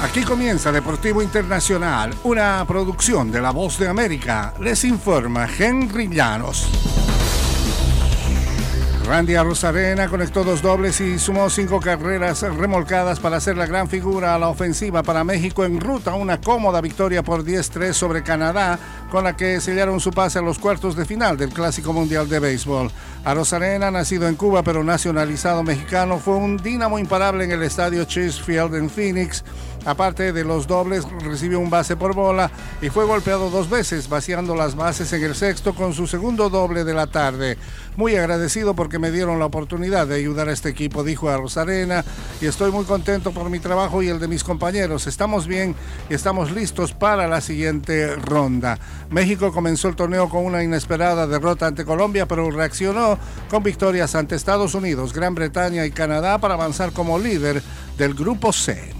Aquí comienza Deportivo Internacional, una producción de La Voz de América. Les informa Henry Llanos. Randy Arrozarena conectó dos dobles y sumó cinco carreras remolcadas para hacer la gran figura a la ofensiva para México en ruta a una cómoda victoria por 10-3 sobre Canadá, con la que sellaron su pase a los cuartos de final del Clásico Mundial de Béisbol. Arrozarena, nacido en Cuba pero nacionalizado mexicano, fue un dínamo imparable en el estadio Chase Field en Phoenix Aparte de los dobles, recibió un base por bola y fue golpeado dos veces, vaciando las bases en el sexto con su segundo doble de la tarde. Muy agradecido porque me dieron la oportunidad de ayudar a este equipo, dijo a Rosarena, y estoy muy contento por mi trabajo y el de mis compañeros. Estamos bien y estamos listos para la siguiente ronda. México comenzó el torneo con una inesperada derrota ante Colombia, pero reaccionó con victorias ante Estados Unidos, Gran Bretaña y Canadá para avanzar como líder del Grupo C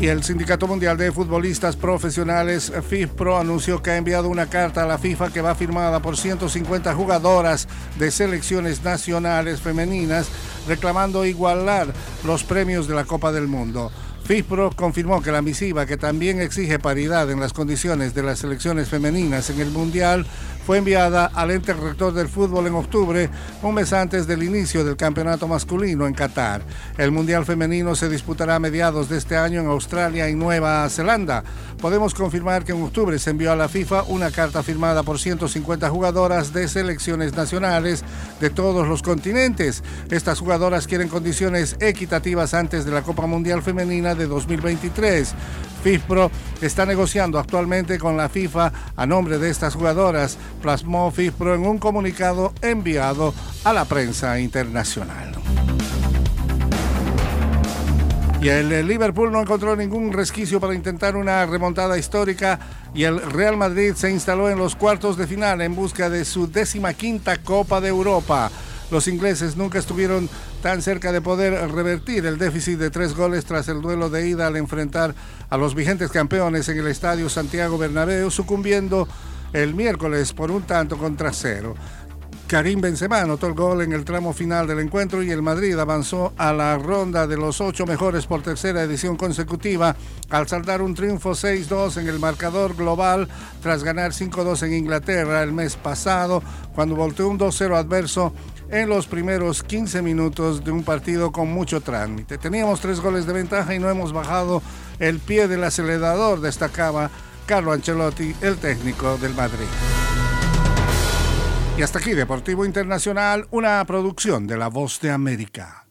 y el Sindicato Mundial de Futbolistas Profesionales FIFPRO anunció que ha enviado una carta a la FIFA que va firmada por 150 jugadoras de selecciones nacionales femeninas reclamando igualar los premios de la Copa del Mundo. FIFPRO confirmó que la misiva, que también exige paridad en las condiciones de las selecciones femeninas en el Mundial, fue enviada al ente rector del fútbol en octubre, un mes antes del inicio del campeonato masculino en Qatar. El Mundial Femenino se disputará a mediados de este año en Australia y Nueva Zelanda. Podemos confirmar que en octubre se envió a la FIFA una carta firmada por 150 jugadoras de selecciones nacionales de todos los continentes. Estas jugadoras quieren condiciones equitativas antes de la Copa Mundial Femenina de 2023. FIFPRO está negociando actualmente con la FIFA a nombre de estas jugadoras, plasmó FIFPRO en un comunicado enviado a la prensa internacional. Y el Liverpool no encontró ningún resquicio para intentar una remontada histórica y el Real Madrid se instaló en los cuartos de final en busca de su décima quinta Copa de Europa. Los ingleses nunca estuvieron tan cerca de poder revertir el déficit de tres goles tras el duelo de ida al enfrentar a los vigentes campeones en el Estadio Santiago Bernabéu, sucumbiendo el miércoles por un tanto contra cero. Karim Benzema anotó el gol en el tramo final del encuentro y el Madrid avanzó a la ronda de los ocho mejores por tercera edición consecutiva al saltar un triunfo 6-2 en el marcador global tras ganar 5-2 en Inglaterra el mes pasado cuando volteó un 2-0 adverso en los primeros 15 minutos de un partido con mucho trámite. Teníamos tres goles de ventaja y no hemos bajado el pie del acelerador, destacaba Carlo Ancelotti, el técnico del Madrid. Y hasta aquí Deportivo Internacional, una producción de La Voz de América.